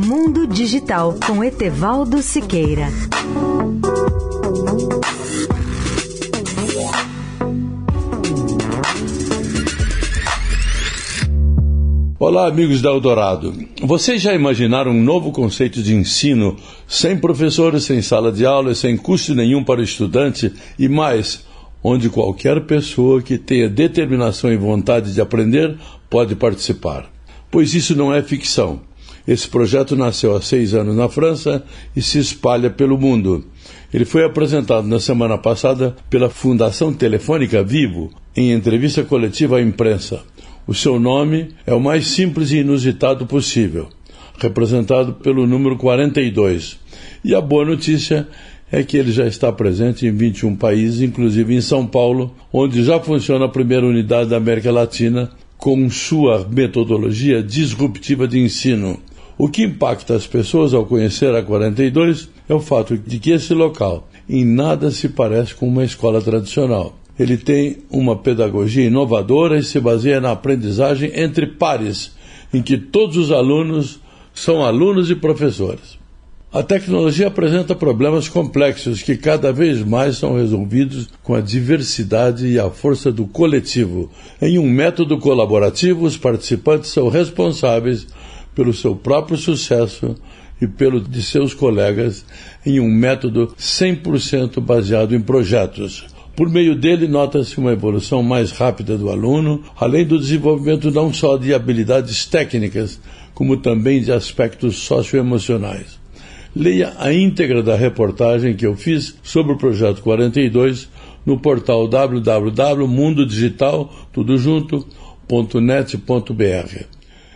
Mundo Digital com Etevaldo Siqueira. Olá, amigos da Eldorado. Vocês já imaginaram um novo conceito de ensino sem professores, sem sala de aula, sem custo nenhum para o estudante e mais, onde qualquer pessoa que tenha determinação e vontade de aprender pode participar? Pois isso não é ficção. Esse projeto nasceu há seis anos na França e se espalha pelo mundo. Ele foi apresentado na semana passada pela Fundação Telefônica Vivo, em entrevista coletiva à imprensa. O seu nome é o mais simples e inusitado possível, representado pelo número 42. E a boa notícia é que ele já está presente em 21 países, inclusive em São Paulo, onde já funciona a primeira unidade da América Latina com sua metodologia disruptiva de ensino. O que impacta as pessoas ao conhecer a 42 é o fato de que esse local em nada se parece com uma escola tradicional. Ele tem uma pedagogia inovadora e se baseia na aprendizagem entre pares, em que todos os alunos são alunos e professores. A tecnologia apresenta problemas complexos que cada vez mais são resolvidos com a diversidade e a força do coletivo. Em um método colaborativo, os participantes são responsáveis pelo seu próprio sucesso e pelo de seus colegas em um método 100% baseado em projetos. Por meio dele, nota-se uma evolução mais rápida do aluno, além do desenvolvimento não só de habilidades técnicas, como também de aspectos socioemocionais. Leia a íntegra da reportagem que eu fiz sobre o projeto 42 no portal www.mundodigital.net.br.